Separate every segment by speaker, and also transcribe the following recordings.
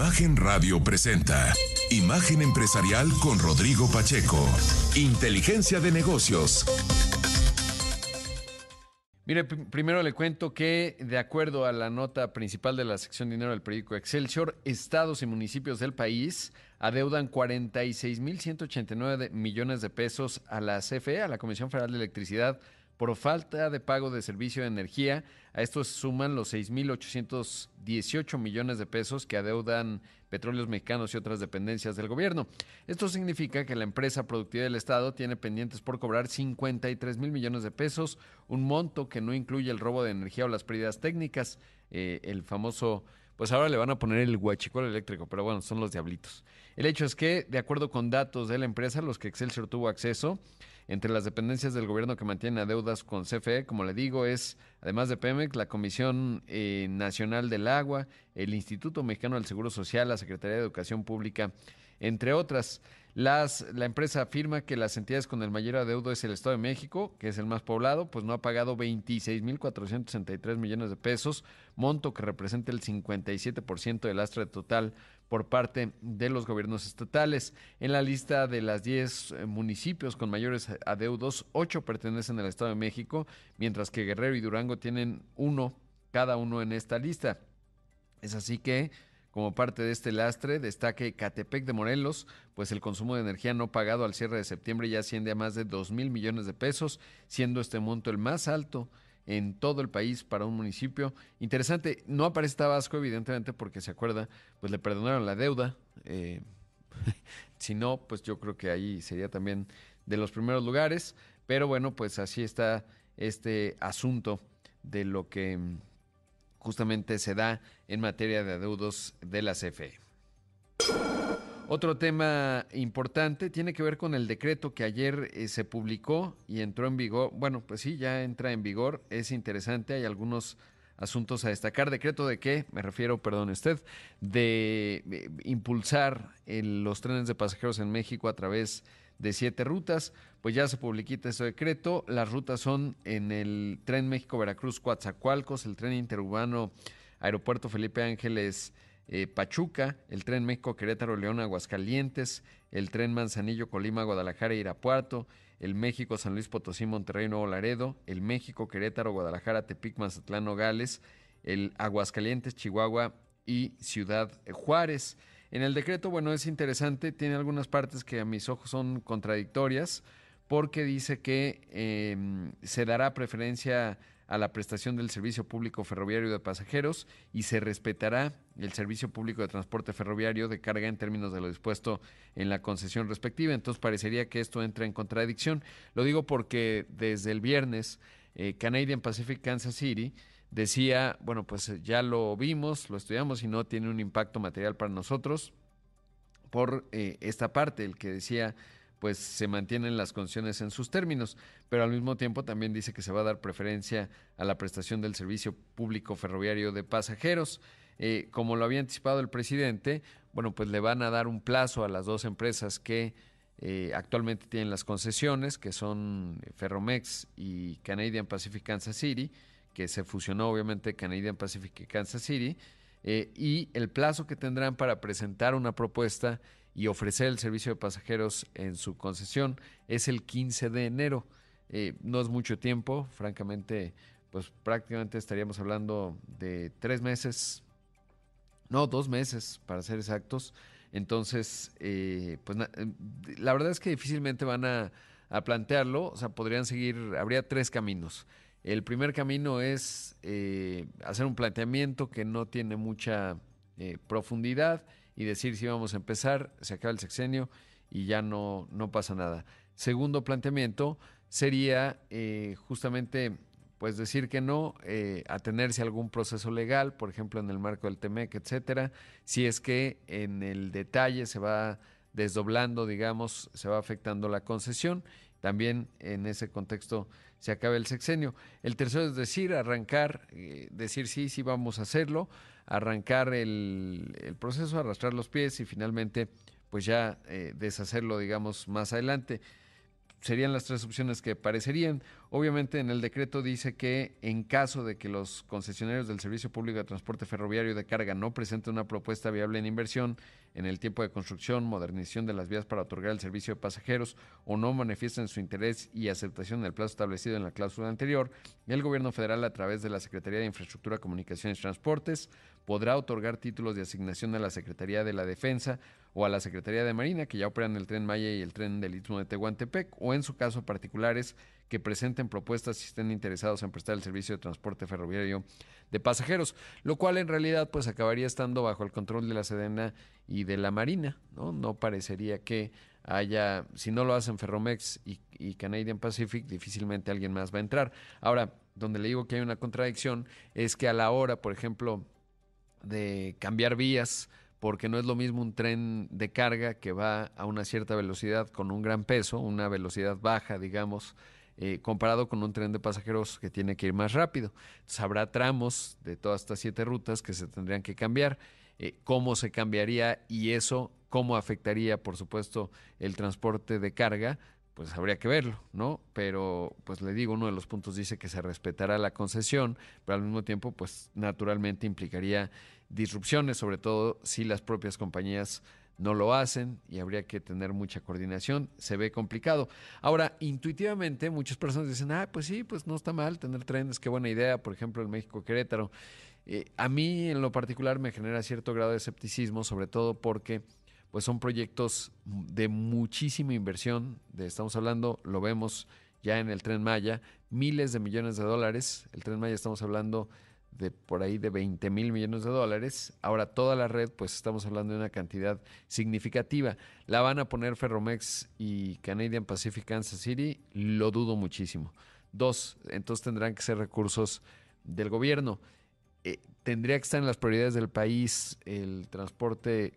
Speaker 1: Imagen Radio presenta Imagen Empresarial con Rodrigo Pacheco. Inteligencia de negocios.
Speaker 2: Mire, primero le cuento que, de acuerdo a la nota principal de la sección dinero del periódico Excelsior, estados y municipios del país adeudan 46.189 millones de pesos a la CFE, a la Comisión Federal de Electricidad, por falta de pago de servicio de energía. A esto se suman los 6.818 millones de pesos que adeudan petróleos mexicanos y otras dependencias del gobierno. Esto significa que la empresa productiva del Estado tiene pendientes por cobrar 53 mil millones de pesos, un monto que no incluye el robo de energía o las pérdidas técnicas, eh, el famoso pues ahora le van a poner el huachicol eléctrico, pero bueno, son los diablitos. El hecho es que, de acuerdo con datos de la empresa, los que Excelsior tuvo acceso, entre las dependencias del gobierno que mantienen deudas con CFE, como le digo, es, además de Pemex, la Comisión eh, Nacional del Agua, el Instituto Mexicano del Seguro Social, la Secretaría de Educación Pública, entre otras. Las, la empresa afirma que las entidades con el mayor adeudo es el Estado de México, que es el más poblado, pues no ha pagado 26.463 millones de pesos, monto que representa el 57% del lastre total por parte de los gobiernos estatales. En la lista de las 10 eh, municipios con mayores adeudos, 8 pertenecen al Estado de México, mientras que Guerrero y Durango tienen uno cada uno en esta lista. Es así que como parte de este lastre, destaque Catepec de Morelos, pues el consumo de energía no pagado al cierre de septiembre ya asciende a más de 2 mil millones de pesos, siendo este monto el más alto en todo el país para un municipio. Interesante, no aparece Tabasco, evidentemente, porque se acuerda, pues le perdonaron la deuda. Eh, si no, pues yo creo que ahí sería también de los primeros lugares. Pero bueno, pues así está este asunto de lo que justamente se da en materia de adeudos de la CFE. Otro tema importante tiene que ver con el decreto que ayer eh, se publicó y entró en vigor. Bueno, pues sí, ya entra en vigor. Es interesante, hay algunos asuntos a destacar. ¿Decreto de qué? Me refiero, perdón usted, de, impulsar los trenes de pasajeros en México a través de siete rutas. Pues ya se publiquita ese decreto. Las rutas son en el tren México-Veracruz, Coatzacoalcos, el tren interurbano Aeropuerto Felipe Ángeles. Eh, Pachuca, el tren México Querétaro León Aguascalientes, el tren Manzanillo Colima Guadalajara Irapuato, el México San Luis Potosí Monterrey Nuevo Laredo, el México Querétaro Guadalajara Tepic Mazatlán Nogales, el Aguascalientes Chihuahua y Ciudad Juárez. En el decreto, bueno, es interesante, tiene algunas partes que a mis ojos son contradictorias, porque dice que em, se dará preferencia a la prestación del servicio público ferroviario de pasajeros y se respetará el servicio público de transporte ferroviario de carga en términos de lo dispuesto en la concesión respectiva. Entonces parecería que esto entra en contradicción. Lo digo porque desde el viernes eh, Canadian Pacific Kansas City decía, bueno, pues eh, ya lo vimos, lo estudiamos y no tiene un impacto material para nosotros por eh, esta parte, el que decía, pues se mantienen las condiciones en sus términos, pero al mismo tiempo también dice que se va a dar preferencia a la prestación del servicio público ferroviario de pasajeros. Eh, como lo había anticipado el presidente, bueno, pues le van a dar un plazo a las dos empresas que actualmente tienen las concesiones, que son Ferromex y Canadian Pacific Kansas City, que se fusionó obviamente Canadian Pacific y Kansas City, eh, y el plazo que tendrán para presentar una propuesta y ofrecer el servicio de pasajeros en su concesión es el 15 de enero. Eh, no es mucho tiempo, francamente, pues prácticamente estaríamos hablando de tres meses, no, dos meses para ser exactos. Entonces, eh, pues la verdad es que difícilmente van a, a plantearlo, o sea, podrían seguir, habría tres caminos. El primer camino es eh, hacer un planteamiento que no tiene mucha eh, profundidad y decir si vamos a empezar, se acaba el sexenio y ya no, no pasa nada. Segundo planteamiento sería eh, justamente pues decir que no, atenerse a algún proceso legal, por ejemplo en el marco del TEMEC, etcétera, si es que en el detalle se va desdoblando, digamos, se va afectando la concesión, también en ese contexto se acabe el sexenio. El tercero es decir, arrancar, eh, decir sí, sí vamos a hacerlo, arrancar el, proceso, arrastrar los pies y finalmente pues ya eh, deshacerlo, digamos, más adelante. Serían las tres opciones que parecerían. Obviamente en el decreto dice que en caso de que los concesionarios del Servicio Público de Transporte Ferroviario de Carga no presenten una propuesta viable en inversión en el tiempo de construcción, modernización de las vías para otorgar el servicio de pasajeros o no manifiesten su interés y aceptación en el plazo establecido en la cláusula anterior, el gobierno federal a través de la Secretaría de Infraestructura, Comunicaciones y Transportes podrá otorgar títulos de asignación a la Secretaría de la Defensa o a la Secretaría de Marina, que ya operan el tren Maya y el tren del Istmo de Tehuantepec, o en su caso particulares que presenten propuestas si estén interesados en prestar el servicio de transporte ferroviario de pasajeros, lo cual en realidad pues acabaría estando bajo el control de la Sedena y de la Marina, ¿no? No parecería que haya, si no lo hacen Ferromex y, y Canadian Pacific, difícilmente alguien más va a entrar. Ahora, donde le digo que hay una contradicción es que a la hora, por ejemplo, de cambiar vías, porque no es lo mismo un tren de carga que va a una cierta velocidad con un gran peso, una velocidad baja, digamos, eh, comparado con un tren de pasajeros que tiene que ir más rápido. Habrá tramos de todas estas siete rutas que se tendrían que cambiar. Eh, ¿Cómo se cambiaría y eso cómo afectaría, por supuesto, el transporte de carga? Pues habría que verlo, ¿no? Pero, pues le digo, uno de los puntos dice que se respetará la concesión, pero al mismo tiempo, pues naturalmente implicaría disrupciones, sobre todo si las propias compañías no lo hacen y habría que tener mucha coordinación. Se ve complicado. Ahora, intuitivamente, muchas personas dicen, ah, pues sí, pues no está mal tener trenes, qué buena idea, por ejemplo, el México-Querétaro. Eh, a mí, en lo particular, me genera cierto grado de escepticismo, sobre todo porque pues son proyectos de muchísima inversión. De, estamos hablando, lo vemos ya en el tren Maya, miles de millones de dólares. El tren Maya estamos hablando de por ahí de 20 mil millones de dólares. Ahora toda la red, pues estamos hablando de una cantidad significativa. ¿La van a poner Ferromex y Canadian Pacific Kansas City? Lo dudo muchísimo. Dos, entonces tendrán que ser recursos del gobierno. Eh, tendría que estar en las prioridades del país el transporte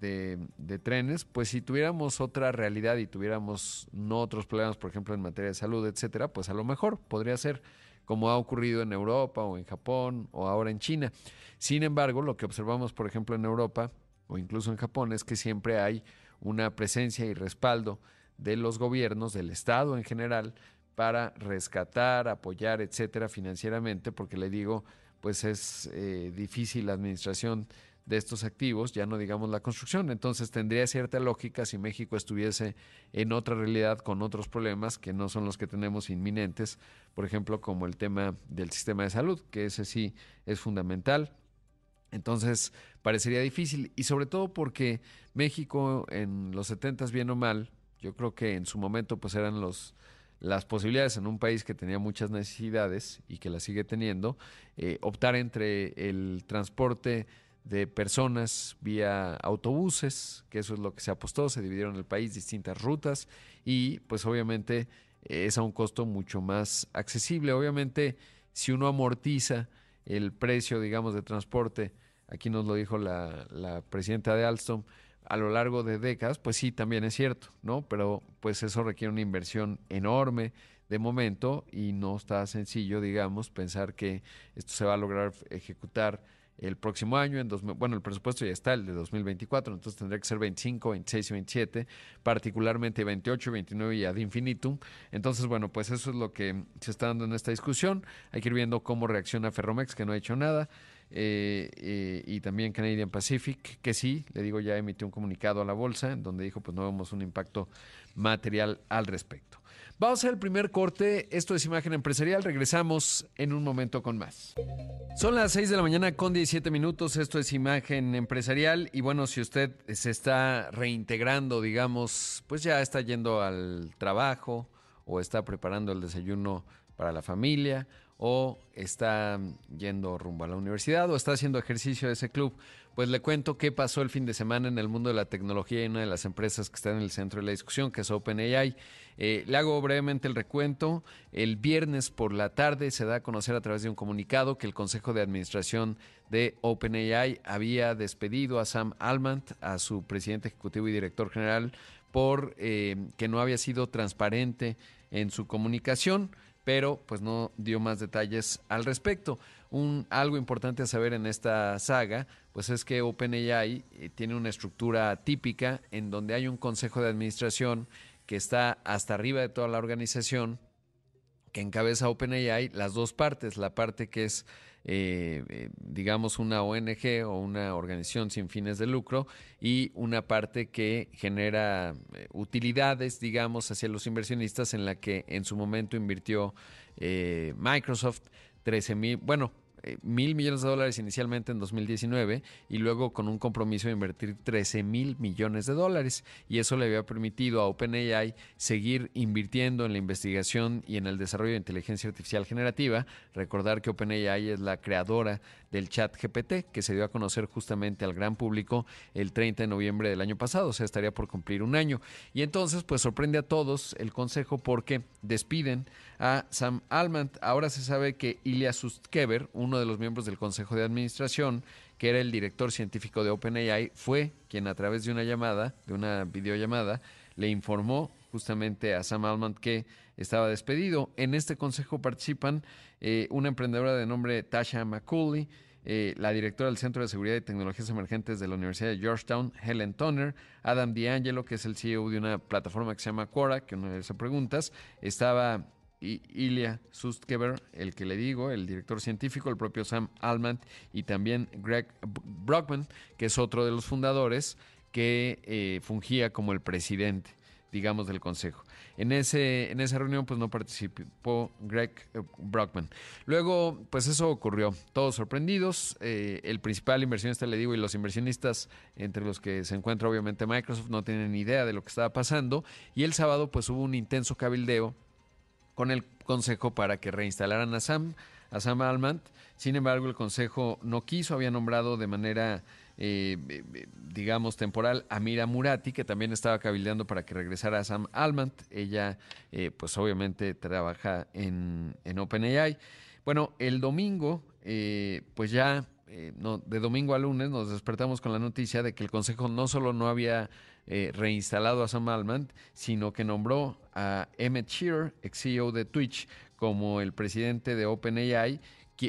Speaker 2: de, de, trenes, pues si tuviéramos otra realidad y tuviéramos no otros problemas, por ejemplo, en materia de salud, etcétera, pues a lo mejor podría ser como ha ocurrido en Europa o en Japón o ahora en China. Sin embargo, lo que observamos, por ejemplo, en Europa o incluso en Japón es que siempre hay una presencia y respaldo de los gobiernos, del Estado en general, para rescatar, apoyar, etcétera, financieramente, porque le digo, pues es eh, difícil la administración de estos activos, ya no digamos la construcción. Entonces tendría cierta lógica si México estuviese en otra realidad con otros problemas que no son los que tenemos inminentes, por ejemplo, como el tema del sistema de salud, que ese sí es fundamental. Entonces parecería difícil y sobre todo porque México en los 70 bien o mal, yo creo que en su momento pues eran los las posibilidades en un país que tenía muchas necesidades y que las sigue teniendo, eh, optar entre el transporte de personas vía autobuses, que eso es lo que se apostó, se dividieron el país distintas rutas y pues obviamente es a un costo mucho más accesible. Obviamente si uno amortiza el precio, digamos, de transporte, aquí nos lo dijo la, la presidenta de Alstom, a lo largo de décadas, pues sí, también es cierto, ¿no? Pero pues eso requiere una inversión enorme de momento y no está sencillo, digamos, pensar que esto se va a lograr ejecutar el próximo año, en dos, bueno, el presupuesto ya está, el de 2024, entonces tendría que ser 25, 26 y 27, particularmente 28, 29 y ad infinitum. Entonces, bueno, pues eso es lo que se está dando en esta discusión. Hay que ir viendo cómo reacciona Ferromex, que no ha hecho nada, eh, eh, y también Canadian Pacific, que sí, le digo, ya emitió un comunicado a la bolsa, en donde dijo, pues no vemos un impacto material al respecto. Vamos a hacer el primer corte. Esto es Imagen Empresarial. Regresamos en un momento con más. Son las 6 de la mañana con 17 minutos. Esto es Imagen Empresarial. Y bueno, si usted se está reintegrando, digamos, pues ya está yendo al trabajo o está preparando el desayuno para la familia o está yendo rumbo a la universidad o está haciendo ejercicio de ese club, pues le cuento qué pasó el fin de semana en el mundo de la tecnología y una de las empresas que está en el centro de la discusión, que es OpenAI. Eh, le hago brevemente el recuento. El viernes por la tarde se da a conocer a través de un comunicado que el Consejo de Administración de OpenAI había despedido a Sam Alman, a su presidente ejecutivo y director general, por eh, que no había sido transparente en su comunicación pero pues no dio más detalles al respecto. Un, algo importante a saber en esta saga, pues es que OpenAI eh, tiene una estructura típica en donde hay un consejo de administración que está hasta arriba de toda la organización, que encabeza OpenAI, las dos partes, la parte que es eh, eh, digamos, una ONG o una organización sin fines de lucro y una parte que genera utilidades, digamos, hacia los inversionistas en la que en su momento invirtió Microsoft 13 mil, bueno, mil millones de dólares inicialmente en 2019 y luego con un compromiso de invertir 13 mil millones de dólares. Y eso le había permitido a OpenAI seguir invirtiendo en la investigación y en el desarrollo de inteligencia artificial generativa. Recordar que OpenAI es la creadora del chat GPT que se dio a conocer justamente al gran público el 30 de noviembre del año pasado, o sea, estaría por cumplir un año. Y entonces, pues sorprende a todos el consejo porque despiden a Sam Almant. Ahora se sabe que Ilya Sustkever, uno de los miembros del Consejo de Administración, que era el director científico de OpenAI, fue quien a través de una llamada, de una videollamada, le informó justamente a Sam Almant que estaba despedido. En este consejo participan eh, una emprendedora de nombre Tasha McCulley, eh, la directora del Centro de Seguridad y Tecnologías Emergentes de la Universidad de Georgetown, Helen Toner, Adam D'Angelo, que es el CEO de una plataforma que se llama Quora, que uno le hace preguntas, estaba Ilya Sustkever, el que le digo, el director científico, el propio Sam Almant y también Greg Brockman, que es otro de los fundadores que eh, fungía como el presidente digamos, del Consejo. En, ese, en esa reunión, pues no participó Greg eh, Brockman. Luego, pues eso ocurrió. Todos sorprendidos. Eh, el principal inversionista, le digo, y los inversionistas, entre los que se encuentra obviamente Microsoft, no tienen idea de lo que estaba pasando. Y el sábado, pues hubo un intenso cabildeo con el Consejo para que reinstalaran a Sam, a Sam Almant. Sin embargo, el Consejo no quiso, había nombrado de manera eh, digamos, temporal a Mira Murati, que también estaba cabildeando para que regresara a Sam Almant. Ella, eh, pues obviamente trabaja en, en OpenAI. Bueno, el domingo, eh, pues ya, no, de domingo a lunes, nos despertamos con la noticia de que el Consejo no solo no había reinstalado a Sam Almant, sino que nombró a Emmett Shearer, ex CEO de Twitch, como el presidente de OpenAI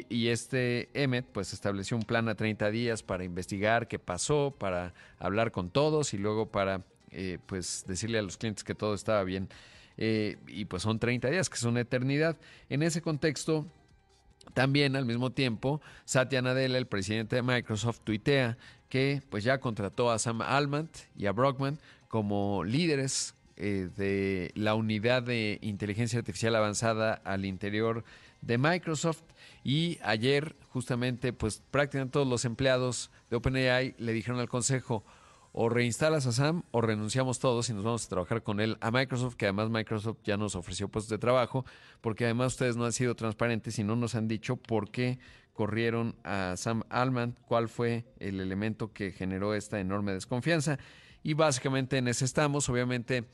Speaker 2: y este Emmet pues estableció un plan a 30 días para investigar qué pasó, para hablar con todos y luego para eh, pues decirle a los clientes que todo estaba bien. Eh, y pues son 30 días, que es una eternidad. En ese contexto, también al mismo tiempo, Satya Nadella, el presidente de Microsoft, tuitea que pues ya contrató a Sam Almant y a Brockman como líderes eh, de la unidad de inteligencia artificial avanzada al interior de Microsoft. Y ayer, justamente, pues prácticamente todos los empleados de OpenAI le dijeron al consejo, o reinstalas a Sam o renunciamos todos y nos vamos a trabajar con él a Microsoft, que además Microsoft ya nos ofreció puestos de trabajo, porque además ustedes no han sido transparentes y no nos han dicho por qué corrieron a Sam Alman, cuál fue el elemento que generó esta enorme desconfianza. Y básicamente en ese estamos. Obviamente,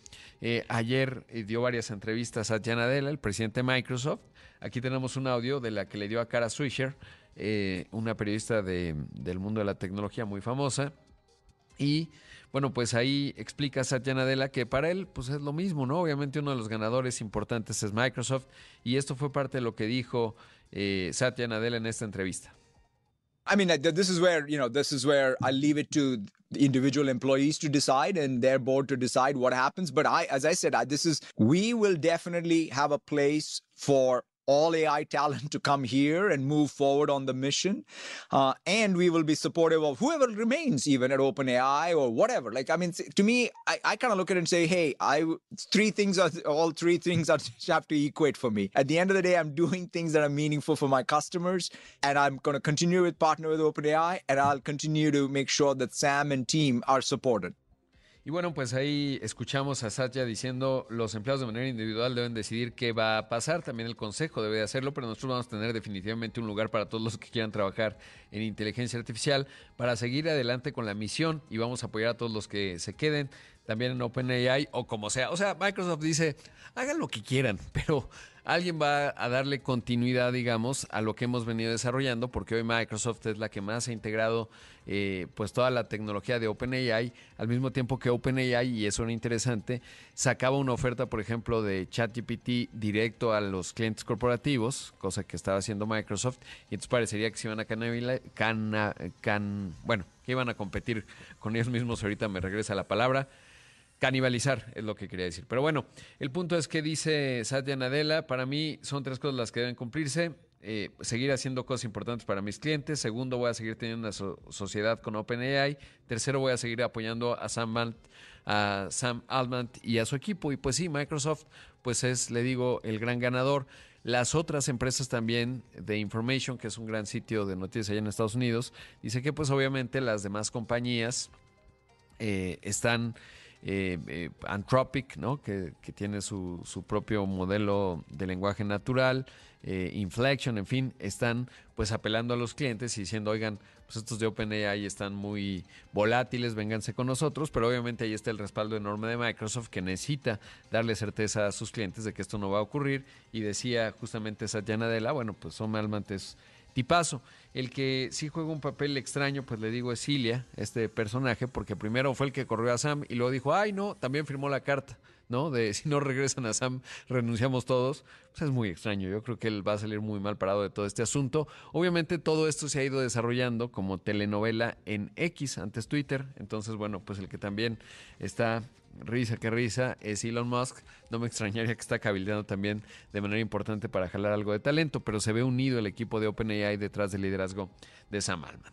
Speaker 2: eh, ayer eh, dio varias entrevistas a Jan Adela, el presidente de Microsoft. Aquí tenemos un audio de la que le dio a Cara Swisher, eh, una periodista de, del mundo de la tecnología muy famosa. Y bueno, pues ahí explica Satya Nadella que para él pues es lo mismo, ¿no? Obviamente uno de los ganadores importantes es Microsoft y esto fue parte de lo que dijo Satya Nadella en esta entrevista.
Speaker 3: I mean, this is where, you know, this is where I leave it to individual employees to decide and their board to decide what happens. But I, as I said, this is, we will definitely have a place for all AI talent to come here and move forward on the mission. Uh, and we will be supportive of whoever remains, even at OpenAI or whatever. Like, I mean, to me, I, I kind of look at it and say, hey, I three things are all three things are have to equate for me. At the end of the day, I'm doing things that are meaningful for my customers, and I'm going to continue with partner with OpenAI, and I'll continue to make sure that Sam and team are supported.
Speaker 2: Y bueno, pues ahí escuchamos a Satya diciendo los empleados de manera individual deben decidir qué va a pasar, también el consejo debe hacerlo, pero nosotros vamos a tener definitivamente un lugar para todos los que quieran trabajar en inteligencia artificial para seguir adelante con la misión y vamos a apoyar a todos los que se queden también en OpenAI o como sea. O sea, Microsoft dice, hagan lo que quieran, pero alguien va a darle continuidad, digamos, a lo que hemos venido desarrollando, porque hoy Microsoft es la que más ha integrado eh, pues toda la tecnología de OpenAI, al mismo tiempo que OpenAI, y eso era interesante, sacaba una oferta, por ejemplo, de ChatGPT directo a los clientes corporativos, cosa que estaba haciendo Microsoft, y entonces parecería que se iban a que iban a competir con ellos mismos, ahorita me regresa la palabra, canibalizar, es lo que quería decir. Pero bueno, el punto es que dice Satya Nadella, para mí son tres cosas las que deben cumplirse. Eh, seguir haciendo cosas importantes para mis clientes. Segundo, voy a seguir teniendo una sociedad con OpenAI. Tercero, voy a seguir apoyando a Sam, a Sam Altman y a su equipo. Y pues sí, Microsoft, pues es, le digo, el gran ganador. Las otras empresas también de Information, que es un gran sitio de noticias allá en Estados Unidos, dice que pues obviamente las demás compañías eh, están eh, eh, Anthropic, ¿no? que, tiene su, su, propio modelo de lenguaje natural, eh, Inflection, en fin, están pues apelando a los clientes y diciendo, oigan, pues estos de OpenAI están muy volátiles, vénganse con nosotros, pero obviamente ahí está el respaldo enorme de Microsoft que necesita darle certeza a sus clientes de que esto no va a ocurrir y decía justamente Satya Nadella, bueno, pues son malmantes tipazo. El que sí juega un papel extraño, pues le digo es Cilia, este personaje, porque primero fue el que corrió a Sam y luego dijo, ay no, también firmó la carta, ¿no? De si no regresan a Sam, renunciamos todos. Pues es muy extraño, yo creo que él va a salir muy mal parado de todo este asunto. Obviamente todo esto se ha ido desarrollando como telenovela en X, antes Twitter, entonces bueno, pues el que también está risa que risa, es Elon Musk. No me extrañaría que está cabildeando también de manera importante para jalar algo de talento, pero se ve unido el equipo de OpenAI detrás del liderazgo de Sam Altman.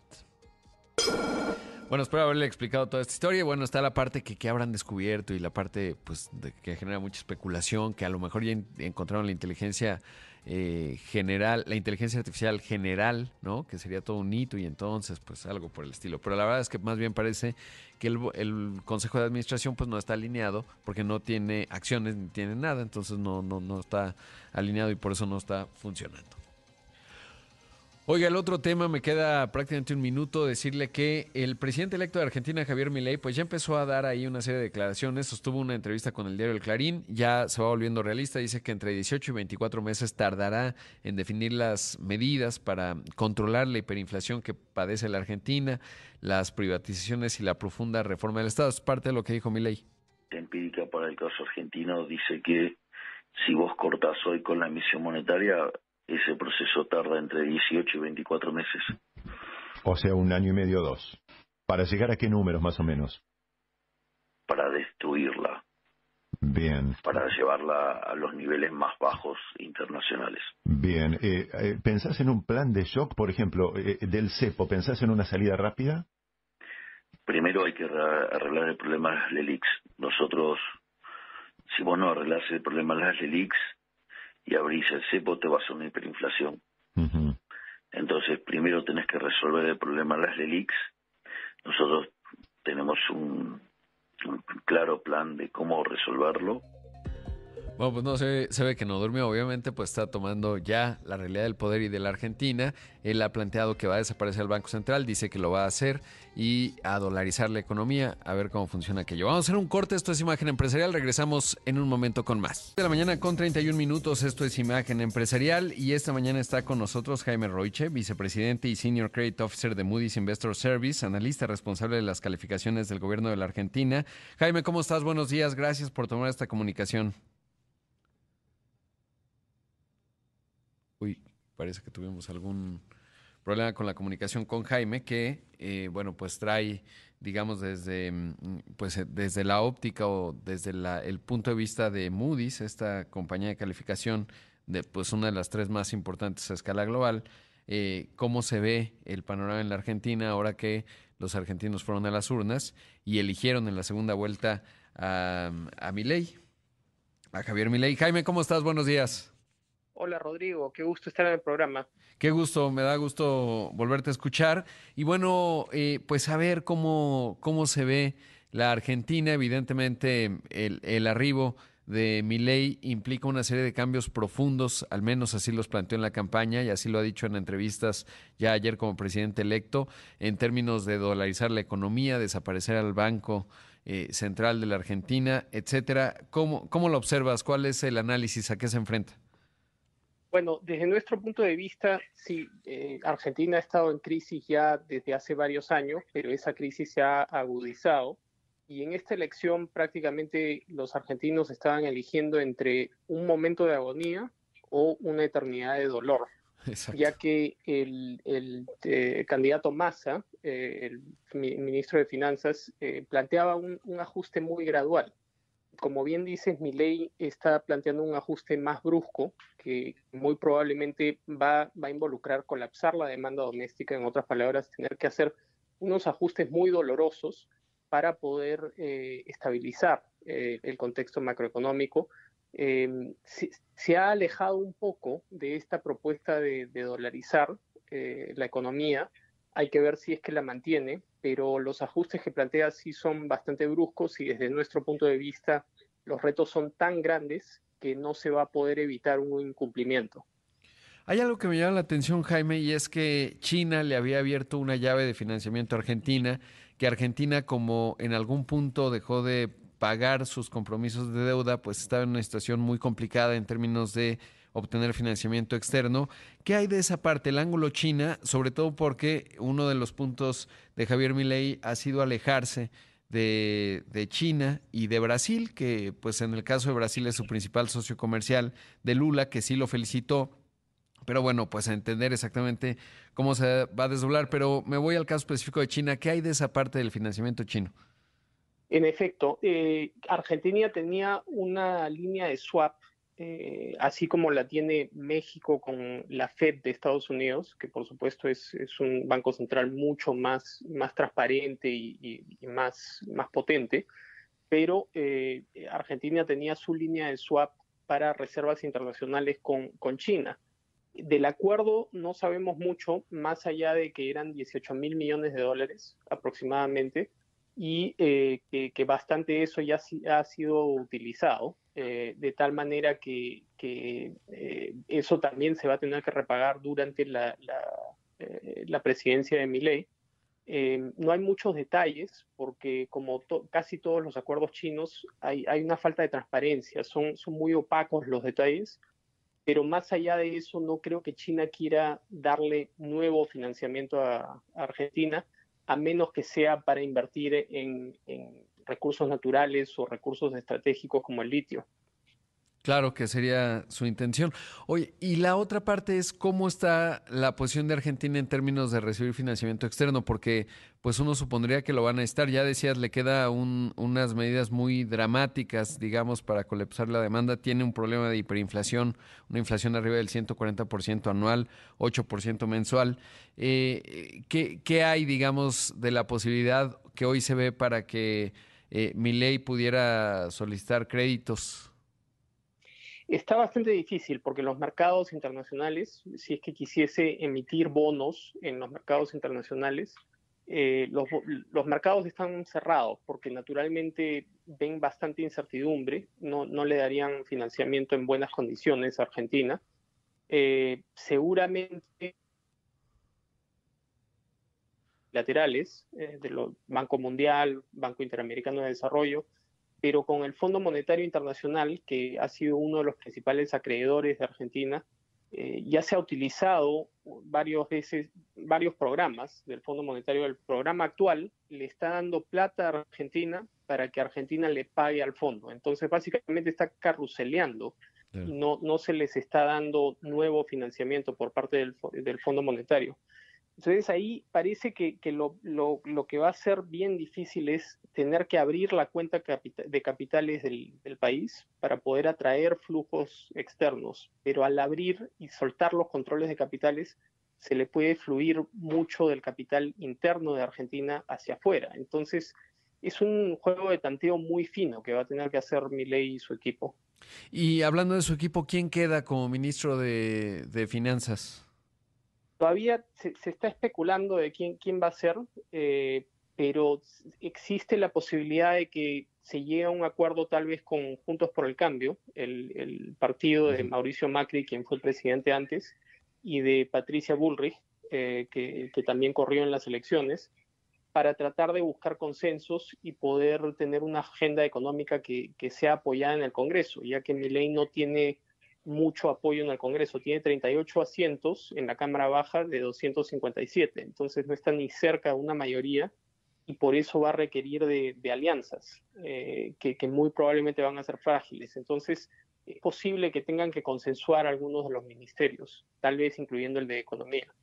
Speaker 2: Bueno, espero haberle explicado toda esta historia. Bueno, está la parte que, que habrán descubierto y la parte pues, que genera mucha especulación, que a lo mejor ya encontraron la inteligencia eh, general, la inteligencia artificial general, ¿no? Que sería todo un hito y entonces, pues algo por el estilo. Pero la verdad es que más bien parece que el, Consejo de Administración pues no está alineado porque no tiene acciones ni tiene nada, entonces no, no, no está alineado y por eso no está funcionando. Oiga, el otro tema me queda prácticamente un minuto decirle que el presidente electo de Argentina, Javier Milei, pues ya empezó a dar ahí una serie de declaraciones, sostuvo una entrevista con el diario El Clarín, ya se va volviendo realista, dice que entre 18 y 24 meses tardará en definir las medidas para controlar la hiperinflación que padece la Argentina, las privatizaciones y la profunda reforma del Estado. Es parte de lo que dijo Milei.
Speaker 4: empírica para el caso argentino dice que si vos cortás hoy con la emisión monetaria, ese proceso tarda entre 18 y 24 meses.
Speaker 5: O sea, un año y medio o dos. ¿Para llegar a qué números más o menos?
Speaker 4: Para destruirla.
Speaker 5: Bien.
Speaker 4: Para llevarla a los niveles más bajos internacionales.
Speaker 5: Bien. Eh, eh ¿Pensás en un plan de shock, por ejemplo, eh, del CEPO? ¿Pensás en una salida rápida?
Speaker 4: Primero hay que arreglar el problema de las LELIX. Nosotros, si vos no arreglás el problema de las LELIX, y abrís el cepo, te vas a una hiperinflación. Entonces, primero tenés que resolver el problema de las LELIX. Nosotros tenemos un, un claro plan de cómo resolverlo
Speaker 2: bueno, pues no, se, ve que no durmió, obviamente, pues está tomando ya la realidad del poder y de la Argentina. Él ha planteado que va a desaparecer el Banco Central, dice que lo va a hacer y a dolarizar la economía, a ver cómo funciona aquello. Vamos a hacer un corte, esto es Imagen Empresarial, regresamos en un momento con más. De la mañana con 31 minutos, esto es Imagen Empresarial y esta mañana está con nosotros Jaime Roiche, vicepresidente y Senior Credit Officer de Moody's Investor Service, analista responsable de las calificaciones del gobierno de la Argentina. Jaime, ¿cómo estás? Buenos días, gracias por tomar esta comunicación. Uy, parece que tuvimos algún problema con la comunicación con Jaime, que, eh, bueno, pues trae, digamos, desde, mm, pues, eh, desde la óptica o desde el punto de vista de Moody's, esta compañía de calificación, de, pues una de las tres más importantes a escala global, eh, cómo se ve el panorama en la Argentina ahora que los argentinos fueron a las urnas y eligieron en la segunda vuelta a, a Milei, a Javier Milei. Jaime, ¿cómo estás? Buenos días.
Speaker 6: Hola Rodrigo, qué gusto estar en el programa.
Speaker 2: Qué gusto, me da gusto volverte a escuchar. Y bueno, eh, pues saber cómo, cómo se ve la Argentina. Evidentemente, el, el arribo de Milei implica una serie de cambios profundos, al menos así los planteó en la campaña y así lo ha dicho en entrevistas ya ayer como presidente electo, en términos de dolarizar la economía, desaparecer al Banco eh, Central de la Argentina, etcétera. ¿Cómo, ¿Cómo lo observas? ¿Cuál es el análisis? ¿A qué se enfrenta?
Speaker 6: Bueno, desde nuestro punto de vista, sí, eh, Argentina ha estado en crisis ya desde hace varios años, pero esa crisis se ha agudizado y en esta elección prácticamente los argentinos estaban eligiendo entre un momento de agonía o una eternidad de dolor. ya que el, eh, candidato Massa, eh, el ministro de Finanzas, planteaba un, ajuste muy gradual. Como bien dices, mi ley está planteando un ajuste más brusco que muy probablemente va, a involucrar colapsar la demanda doméstica, en otras palabras, tener que hacer unos ajustes muy dolorosos para poder estabilizar el contexto macroeconómico eh, se, ha alejado un poco de esta propuesta de, dolarizar eh, la economía. Hay que ver si es que la mantiene, pero los ajustes que plantea sí son bastante bruscos y desde nuestro punto de vista los retos son tan grandes que no se va a poder evitar un incumplimiento.
Speaker 2: Hay algo que me llama la atención, Jaime, y es que China le había abierto una llave de financiamiento a Argentina, que Argentina como en algún punto dejó de pagar sus compromisos de deuda, pues estaba en una situación muy complicada en términos de obtener financiamiento externo. ¿Qué hay de esa parte, el ángulo China, sobre todo porque uno de los puntos de Javier Milei ha sido alejarse de, China y de Brasil, que pues en el caso de Brasil es su principal socio comercial de Lula, que sí lo felicitó, pero bueno, pues a entender exactamente cómo se va a desdoblar. Pero me voy al caso específico de China. ¿Qué hay de esa parte del financiamiento chino?
Speaker 6: En efecto, eh, Argentina tenía una línea de swap, eh, así como la tiene México con la Fed de Estados Unidos, que por supuesto es, un banco central mucho más, más transparente y, más, más potente, pero eh, Argentina tenía su línea de swap para reservas internacionales con, con China. Del acuerdo no sabemos mucho, más allá de que eran 18 mil millones de dólares aproximadamente y eh, que, bastante eso ya ha sido utilizado, eh, de tal manera que, eh, eso también se va a tener que repagar durante la, la, presidencia de Milei. no hay muchos detalles porque como casi todos los acuerdos chinos hay, una falta de transparencia, son muy opacos los detalles, pero más allá de eso no creo que China quiera darle nuevo financiamiento a Argentina a menos que sea para invertir en, recursos naturales o recursos estratégicos como el litio.
Speaker 2: Claro que sería su intención. Oye, y la otra parte es cómo está la posición de Argentina en términos de recibir financiamiento externo, porque pues uno supondría que lo van a estar. Ya decías, le queda unas medidas muy dramáticas, digamos, para colapsar la demanda. Tiene un problema de hiperinflación, una inflación arriba del 140% anual, 8% mensual. Eh, ¿qué, hay, digamos, de la posibilidad que hoy se ve para que eh, mi ley pudiera solicitar créditos?
Speaker 6: Está bastante difícil porque los mercados internacionales, si es que quisiese emitir bonos en los mercados internacionales, eh, los, mercados están cerrados porque naturalmente ven bastante incertidumbre, no, no le darían financiamiento en buenas condiciones a Argentina. Eh, seguramente laterales eh, del Banco Mundial, Banco Interamericano de Desarrollo, pero con el Fondo Monetario Internacional, que ha sido uno de los principales acreedores de Argentina, eh, ya se ha utilizado varios veces, varios programas del Fondo Monetario. El programa actual le está dando plata a Argentina para que Argentina le pague al fondo. Entonces, básicamente está carruseleando. No, no se les está dando nuevo financiamiento por parte del, del Fondo Monetario. Entonces ahí parece que, lo, que va a ser bien difícil es tener que abrir la cuenta de capitales del, país para poder atraer flujos externos, pero al abrir y soltar los controles de capitales se le puede fluir mucho del capital interno de Argentina hacia afuera. Entonces es un juego de tanteo muy fino que va a tener que hacer Milei y su equipo.
Speaker 2: Y hablando de su equipo, ¿quién queda como ministro de Finanzas?
Speaker 6: Todavía se, está especulando de quién, quién va a ser, eh, pero existe la posibilidad de que se llegue a un acuerdo tal vez con Juntos por el Cambio, el, partido de Mauricio Macri, quien fue el presidente antes, y de Patricia Bullrich, eh, que, también corrió en las elecciones, para tratar de buscar consensos y poder tener una agenda económica que, que sea apoyada en el Congreso, ya que mi ley no tiene mucho apoyo en el Congreso. Tiene 38 asientos en la Cámara Baja de 257, entonces no está ni cerca de una mayoría y por eso va a requerir de, alianzas eh, que, muy probablemente van a ser frágiles. Entonces, es posible que tengan que consensuar algunos de los ministerios, tal vez incluyendo el de Economía.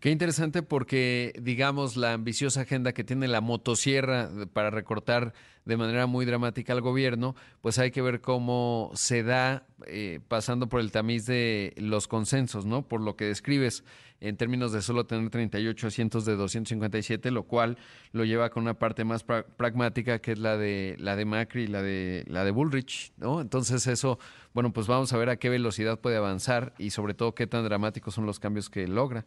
Speaker 2: Qué interesante porque, digamos, la ambiciosa agenda que tiene la motosierra para recortar de manera muy dramática al gobierno, pues hay que ver cómo se da eh, pasando por el tamiz de los consensos, ¿no? Por lo que describes en términos de solo tener 38 asientos de 257, lo cual lo lleva con una parte más pragmática que es la de la de Macri y la de la de Bullrich, ¿no? Entonces eso, bueno, pues vamos a ver a qué velocidad puede avanzar y sobre todo qué tan dramáticos son los cambios que logra.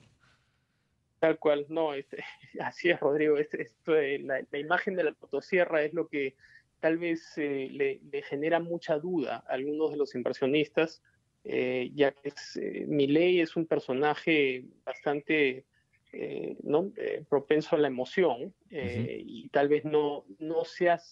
Speaker 6: Tal cual, no, este, así es, Rodrigo. Este, esto, la, imagen de la motosierra es lo que tal vez eh, le, genera mucha duda a algunos de los inversionistas, eh, ya que es, eh, Milei es un personaje bastante ¿no? propenso a la emoción y tal vez no, no,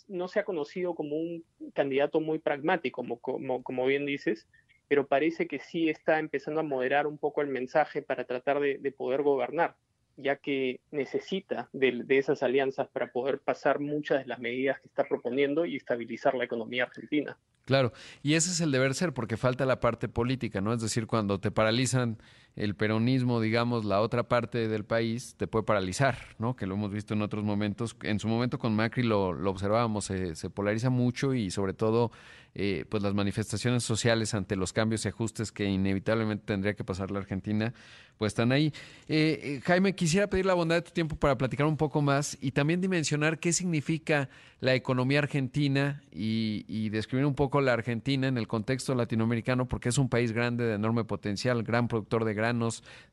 Speaker 6: no se ha conocido como un candidato muy pragmático, como, como, como bien dices, pero parece que sí está empezando a moderar un poco el mensaje para tratar de poder gobernar ya que necesita de, esas alianzas para poder pasar muchas de las medidas que está proponiendo y estabilizar la economía argentina.
Speaker 2: Claro, y ese es el deber ser, porque falta la parte política, ¿no? Es decir, cuando te paralizan el peronismo, digamos, la otra parte del país te puede paralizar, ¿no? Que lo hemos visto en otros momentos. En su momento con Macri lo, lo observábamos, se, polariza mucho y sobre todo, eh, pues las manifestaciones sociales ante los cambios y ajustes que inevitablemente tendría que pasar la Argentina, pues están ahí. Eh, eh, Jaime, quisiera pedir la bondad de tu tiempo para platicar un poco más y también dimensionar qué significa la economía argentina y, y describir un poco la Argentina en el contexto latinoamericano, porque es un país grande, de enorme potencial, gran productor de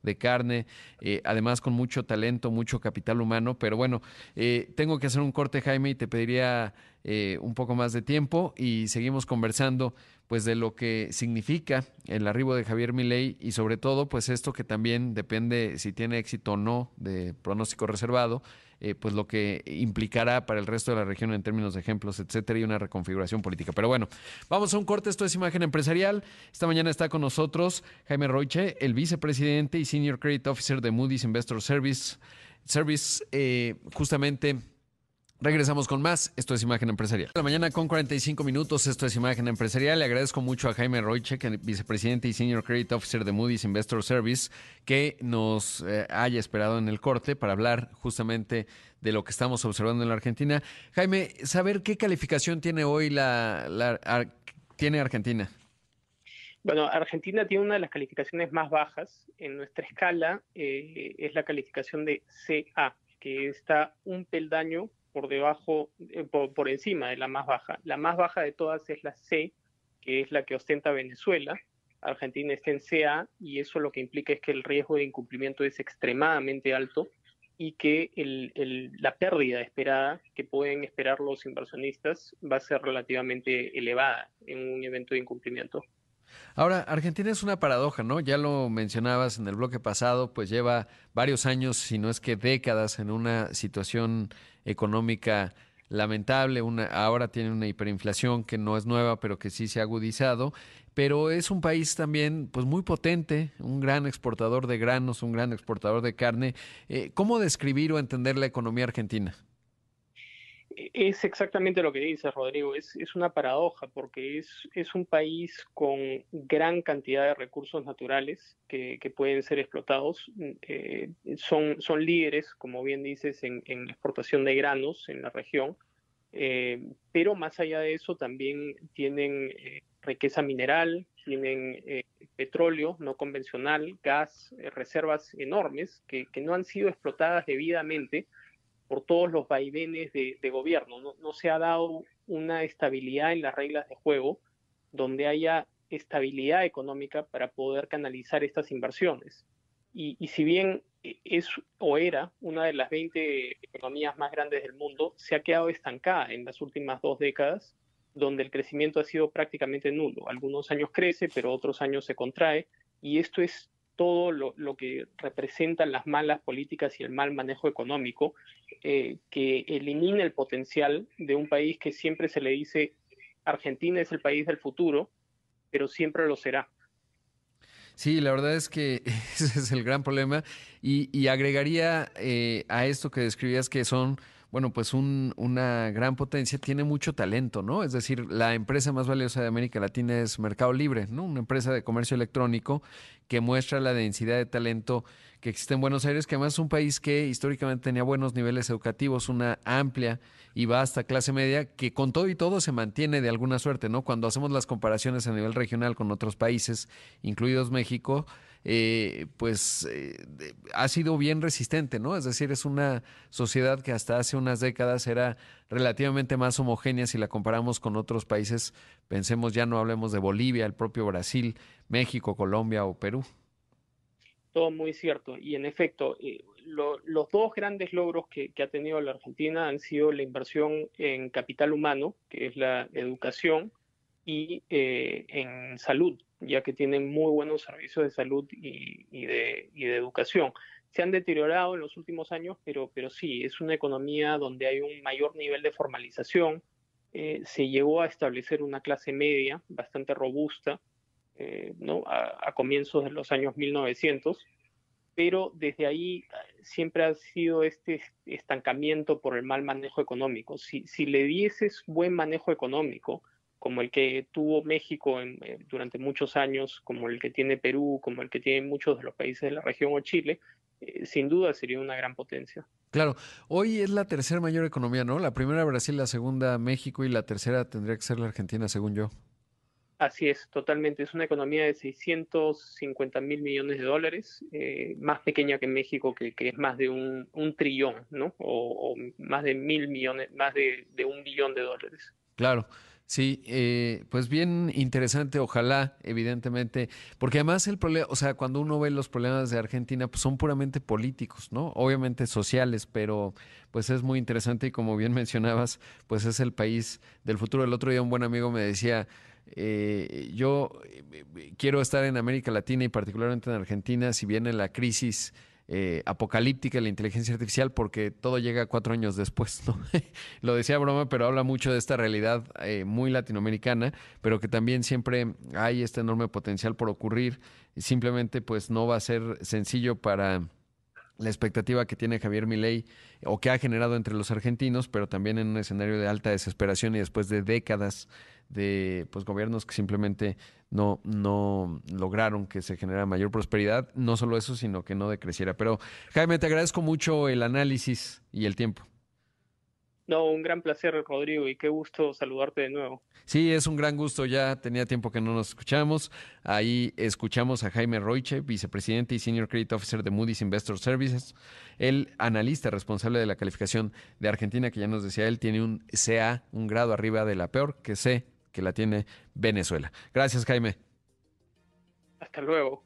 Speaker 2: de carne, eh, además con mucho talento, mucho capital humano. Pero bueno, eh, tengo que hacer un corte, Jaime, y te pediría eh, un poco más de tiempo y seguimos conversando pues de lo que significa el arribo de Javier Milei y sobre todo pues esto que también depende si tiene éxito o no de pronóstico reservado, eh, pues lo que implicará para el resto de la región en términos de ejemplos, etcétera, y una reconfiguración política. Pero bueno, vamos a un corte. Esto es Imagen Empresarial. Esta mañana está con nosotros Jaime Roiche, el vicepresidente y Senior Credit Officer de Moody's Investor Service. Service, eh, justamente Regresamos con más. Esto es Imagen Empresarial. La mañana con 45 minutos. Esto es Imagen Empresarial. Le agradezco mucho a Jaime Roychek, vicepresidente y Senior Credit Officer de Moody's Investor Service, que nos eh, haya esperado en el corte para hablar justamente de lo que estamos observando en la Argentina. Jaime, saber qué calificación tiene hoy la, tiene Argentina.
Speaker 6: Bueno, Argentina tiene una de las calificaciones más bajas. En nuestra escala eh, es la calificación de CA, que está un peldaño por debajo, eh, por, encima de la más baja. La más baja de todas es la C, que es la que ostenta Venezuela. Argentina está en CA y eso lo que implica es que el riesgo de incumplimiento es extremadamente alto y que la pérdida esperada que pueden esperar los inversionistas va a ser relativamente elevada en un evento de incumplimiento.
Speaker 2: Ahora, Argentina es una paradoja, ¿no? Ya lo mencionabas en el bloque pasado, pues lleva varios años, si no es que décadas, en una situación económica lamentable, una, ahora tiene una hiperinflación que no es nueva, pero que sí se ha agudizado, pero es un país también pues muy potente, un gran exportador de granos, un gran exportador de carne. Eh, ¿Cómo describir o entender la economía argentina?
Speaker 6: Es exactamente lo que dice Rodrigo, es, es una paradoja porque es, es, un país con gran cantidad de recursos naturales que, pueden ser explotados. Eh, son, son líderes, como bien dices, en, en exportación de granos en la región, eh, pero más allá de eso también tienen eh, riqueza mineral, tienen petróleo no convencional, gas, reservas enormes que, que no han sido explotadas debidamente por todos los vaivenes de, gobierno. No, se ha dado una estabilidad en las reglas de juego donde haya estabilidad económica para poder canalizar estas inversiones. Y, si bien es o era una de las 20 economías más grandes del mundo, se ha quedado estancada en las últimas dos décadas, donde el crecimiento ha sido prácticamente nulo. Algunos años crece, pero otros años se contrae, y esto es todo lo, que representan las malas políticas y el mal manejo económico, eh, que elimina el potencial de un país que siempre se le dice Argentina es el país del futuro, pero siempre lo será.
Speaker 2: Sí, la verdad es que ese es el gran problema y, agregaría eh, a esto que describías que son bueno, pues una gran potencia, tiene mucho talento, ¿no? Es decir, la empresa más valiosa de América Latina es Mercado Libre, ¿no? Una empresa de comercio electrónico que muestra la densidad de talento que existe en Buenos Aires, que además es un país que históricamente tenía buenos niveles educativos, una amplia y vasta clase media, que con todo y todo se mantiene de alguna suerte, ¿no? Cuando hacemos las comparaciones a nivel regional con otros países, incluidos México, eh, pues eh, ha sido bien resistente, ¿no? Es decir, es una sociedad que hasta hace unas décadas era relativamente más homogénea si la comparamos con otros países, pensemos ya no hablemos de Bolivia, el propio Brasil, México, Colombia o Perú.
Speaker 6: Todo muy cierto. Y en efecto, eh, los dos grandes logros que, ha tenido la Argentina han sido la inversión en capital humano, que es la educación, y en salud, ya que tienen muy buenos servicios de salud y, de, educación. Se han deteriorado en los últimos años, pero, pero sí, es una economía donde hay un mayor nivel de formalización. Eh, se llegó a establecer una clase media bastante robusta eh, ¿no? a, comienzos de los años 1900, pero desde ahí eh, siempre ha sido este estancamiento por el mal manejo económico. Si, si le dieses buen manejo económico, como el que tuvo México eh, durante muchos años, como el que tiene Perú, como el que tienen muchos de los países de la región o Chile, eh, sin duda sería una gran potencia.
Speaker 2: Claro, hoy es la tercera mayor economía, ¿no? La primera Brasil, la segunda México y la tercera tendría que ser la Argentina, según yo.
Speaker 6: Así es, totalmente. Es una economía de 650 mil millones de dólares, eh, más pequeña que México, que, es más de un, trillón, ¿no? O, más de mil millones, más de, de un billón de dólares.
Speaker 2: Claro. Sí, eh, pues bien interesante, ojalá, evidentemente, porque además el problema, o sea, cuando uno ve los problemas de Argentina, pues son puramente políticos, ¿no? Obviamente sociales, pero pues es muy interesante y como bien mencionabas, pues es el país del futuro. El otro día un buen amigo me decía, eh, yo eh, quiero estar en América Latina y particularmente en Argentina, si viene la crisis eh, apocalíptica la inteligencia artificial porque todo llega cuatro años después, ¿no? Lo decía broma, pero habla mucho de esta realidad eh, muy latinoamericana, pero que también siempre hay este enorme potencial por ocurrir. Simplemente pues no va a ser sencillo para la expectativa que tiene Javier Milei o que ha generado entre los argentinos, pero también en un escenario de alta desesperación y después de décadas de pues gobiernos que simplemente no, no lograron que se generara mayor prosperidad, no solo eso, sino que no decreciera. Pero Jaime, te agradezco mucho el análisis y el tiempo.
Speaker 6: No, un gran placer, Rodrigo, y qué gusto saludarte de nuevo.
Speaker 2: Sí, es un gran gusto. Ya tenía tiempo que no nos escuchamos. Ahí escuchamos a Jaime Roiche, vicepresidente y senior credit officer de Moody's Investor Services. El analista responsable de la calificación de Argentina, que ya nos decía él, tiene un CA, un grado arriba de la peor, que C, que la tiene Venezuela. Gracias, Jaime.
Speaker 6: Hasta luego.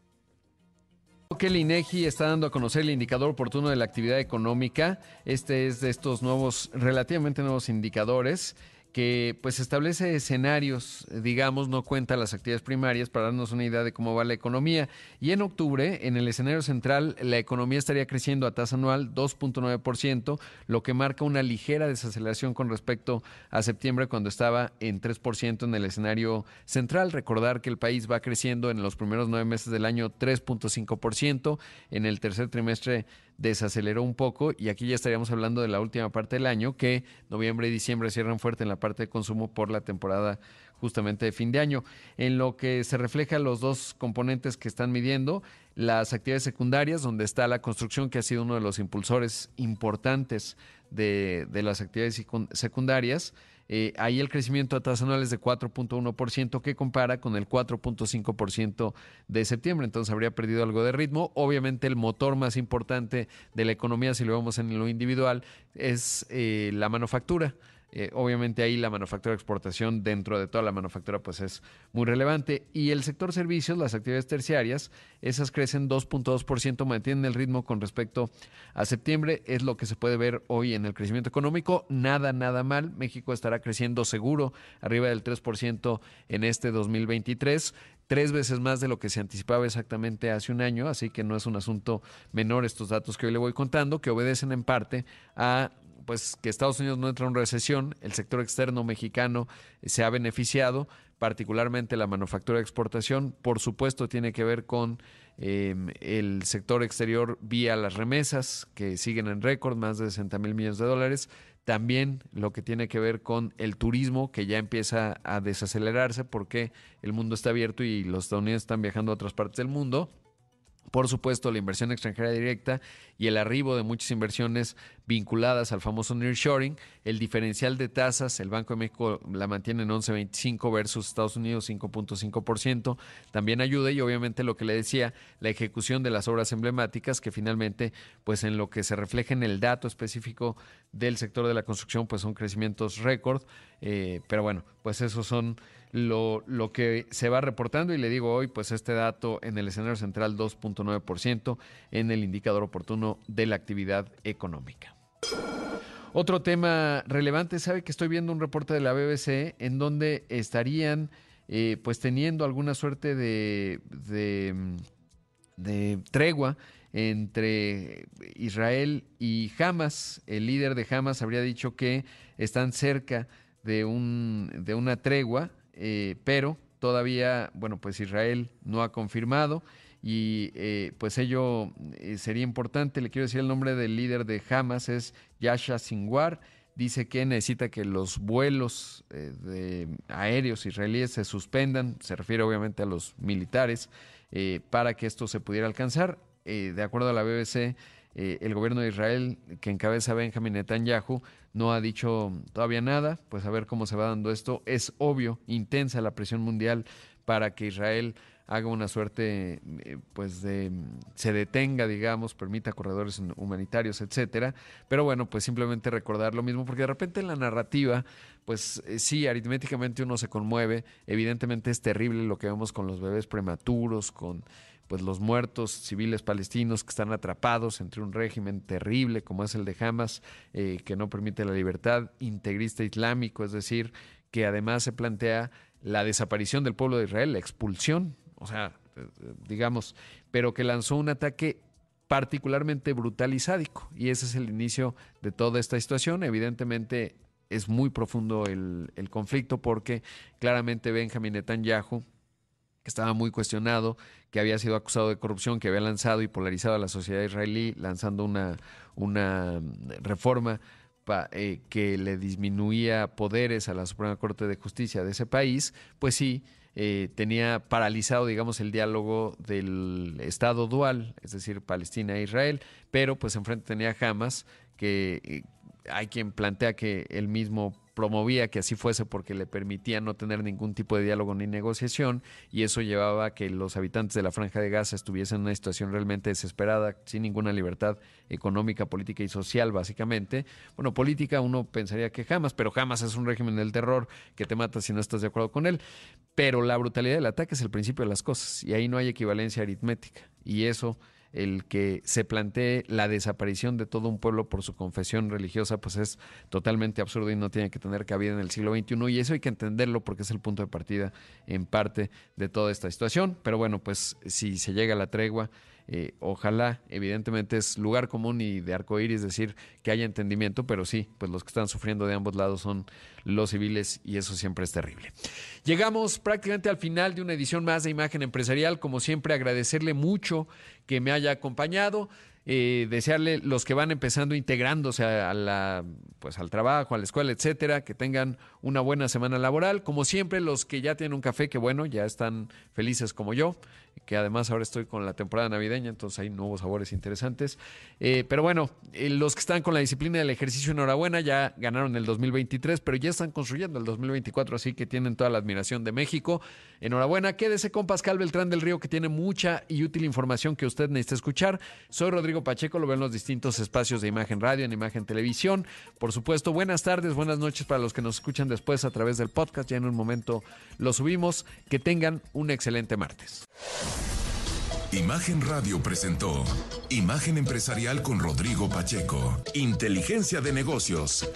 Speaker 2: Que el INEGI está dando a conocer el indicador oportuno de la actividad económica. Este es de estos nuevos, relativamente nuevos indicadores que pues establece escenarios, digamos, no cuenta las actividades primarias para darnos una idea de cómo va la economía. Y en octubre, en el escenario central, la economía estaría creciendo a tasa anual 2.9%, lo que marca una ligera desaceleración con respecto a septiembre cuando estaba en 3% en el escenario central. Recordar que el país va creciendo en los primeros nueve meses del año 3.5%, en el tercer trimestre desaceleró un poco y aquí ya estaríamos hablando de la última parte del año que noviembre y diciembre cierran fuerte en la parte de consumo por la temporada justamente de fin de año. En lo que se refleja los dos componentes que están midiendo, las actividades secundarias, donde está la construcción, que ha sido uno de los impulsores importantes de, de las actividades secundarias, eh, ahí el crecimiento a tasas anuales de 4.1% que compara con el 4.5% de septiembre, entonces habría perdido algo de ritmo. Obviamente el motor más importante de la economía, si lo vemos en lo individual, es eh, la manufactura. Eh, obviamente ahí la manufactura de exportación dentro de toda la manufactura pues es muy relevante. Y el sector servicios, las actividades terciarias, esas crecen 2.2%, mantienen el ritmo con respecto a septiembre. Es lo que se puede ver hoy en el crecimiento económico. Nada, nada mal. México estará creciendo seguro arriba del 3% en este 2023 tres veces más de lo que se anticipaba exactamente hace un año, así que no es un asunto menor estos datos que hoy le voy contando, que obedecen en parte a pues que Estados Unidos no entra en recesión, el sector externo mexicano se ha beneficiado, particularmente la manufactura de exportación, por supuesto tiene que ver con em, el sector exterior vía las remesas, que siguen en récord, más de 60 mil millones de dólares, también lo que tiene que ver con el turismo, que ya empieza a desacelerarse porque el mundo está abierto y los estadounidenses están viajando a otras partes del mundo. Por supuesto, la inversión extranjera directa y el arribo de muchas inversiones vinculadas al famoso nearshoring. El diferencial de tasas, el Banco de México la mantiene en 11.25 versus Estados Unidos 5.5%. También ayuda y obviamente lo que le decía, la ejecución de las obras emblemáticas que finalmente, pues en lo que se refleja en el dato específico del sector de la construcción, pues son crecimientos récord. Eh, pero bueno, pues esos son lo, lo, que se va reportando y le digo hoy, pues este dato en el escenario central 2.9% en el indicador oportuno de la actividad económica. Otro tema relevante, sabe que estoy viendo un reporte de la BBC en donde estarían eh, pues teniendo alguna suerte de, de, de tregua entre Israel y Hamas. El líder de Hamas habría dicho que están cerca de, un, de una tregua eh, pero todavía, bueno, pues Israel no ha confirmado y eh, pues ello eh, sería importante. Le quiero decir el nombre del líder de Hamas, es Yasha Sinwar. Dice que necesita que los vuelos de aéreos israelíes se suspendan, se refiere obviamente a los militares, para que esto se pudiera alcanzar. de acuerdo a la BBC, el gobierno de Israel, que encabeza Benjamin Netanyahu, no ha dicho todavía nada, pues a ver cómo se va dando esto. Es obvio, intensa la presión mundial para que Israel haga una suerte, eh, pues de, se detenga, digamos, permita corredores humanitarios, etcétera. Pero bueno, pues simplemente recordar lo mismo, porque de repente en la narrativa, pues eh, sí, aritméticamente uno se conmueve. Evidentemente es terrible lo que vemos con los bebés prematuros, con pues los muertos civiles palestinos que están atrapados entre un régimen terrible como es el de Hamas, eh, que no permite la libertad, integrista islámico, es decir, que además se plantea la desaparición del pueblo de Israel, la expulsión, o sea, eh, digamos, pero que lanzó un ataque particularmente brutal y sádico. Y ese es el inicio de toda esta situación. Evidentemente es muy profundo el, el conflicto porque claramente Benjamin Netanyahu estaba muy cuestionado, que había sido acusado de corrupción, que había lanzado y polarizado a la sociedad israelí, lanzando una, una reforma eh, que le disminuía poderes a la Suprema Corte de Justicia de ese país, pues sí, eh, tenía paralizado, digamos, el diálogo del Estado dual, es decir, Palestina e Israel, pero pues enfrente tenía Hamas, que eh, hay quien plantea que el mismo promovía que así fuese porque le permitía no tener ningún tipo de diálogo ni negociación y eso llevaba a que los habitantes de la franja de Gaza estuviesen en una situación realmente desesperada, sin ninguna libertad económica, política y social básicamente. Bueno, política uno pensaría que jamás, pero jamás es un régimen del terror que te mata si no estás de acuerdo con él. Pero la brutalidad del ataque es el principio de las cosas y ahí no hay equivalencia aritmética y eso el que se plantee la desaparición de todo un pueblo por su confesión religiosa, pues es totalmente absurdo y no tiene que tener cabida en el siglo XXI. Y eso hay que entenderlo porque es el punto de partida en parte de toda esta situación. Pero bueno, pues si se llega a la tregua, eh, ojalá, evidentemente es lugar común y de arcoíris decir que haya entendimiento, pero sí, pues los que están sufriendo de ambos lados son los civiles y eso siempre es terrible. Llegamos prácticamente al final de una edición más de Imagen Empresarial. Como siempre, agradecerle mucho que me haya acompañado. Eh, desearle los que van empezando integrándose a, la, pues al trabajo, a la escuela, etcétera, que tengan una buena semana laboral. Como siempre, los que ya tienen un café, que bueno, ya están felices como yo, que además ahora estoy con la temporada navideña, entonces hay nuevos sabores interesantes. Eh, pero bueno, eh, los que están con la disciplina del ejercicio, enhorabuena, ya ganaron el 2023, pero ya están construyendo el 2024, así que tienen toda la admiración de México. Enhorabuena, quédese con Pascal Beltrán del Río, que tiene mucha y útil información que usted necesita escuchar. Soy Pacheco, lo veo en los distintos espacios de Imagen Radio, en Imagen Televisión. Por supuesto, buenas tardes, buenas noches para los que nos escuchan después a través del podcast, ya en un momento lo subimos. Que tengan un excelente martes.
Speaker 1: Imagen Radio presentó Imagen Empresarial con Rodrigo Pacheco. Inteligencia de negocios.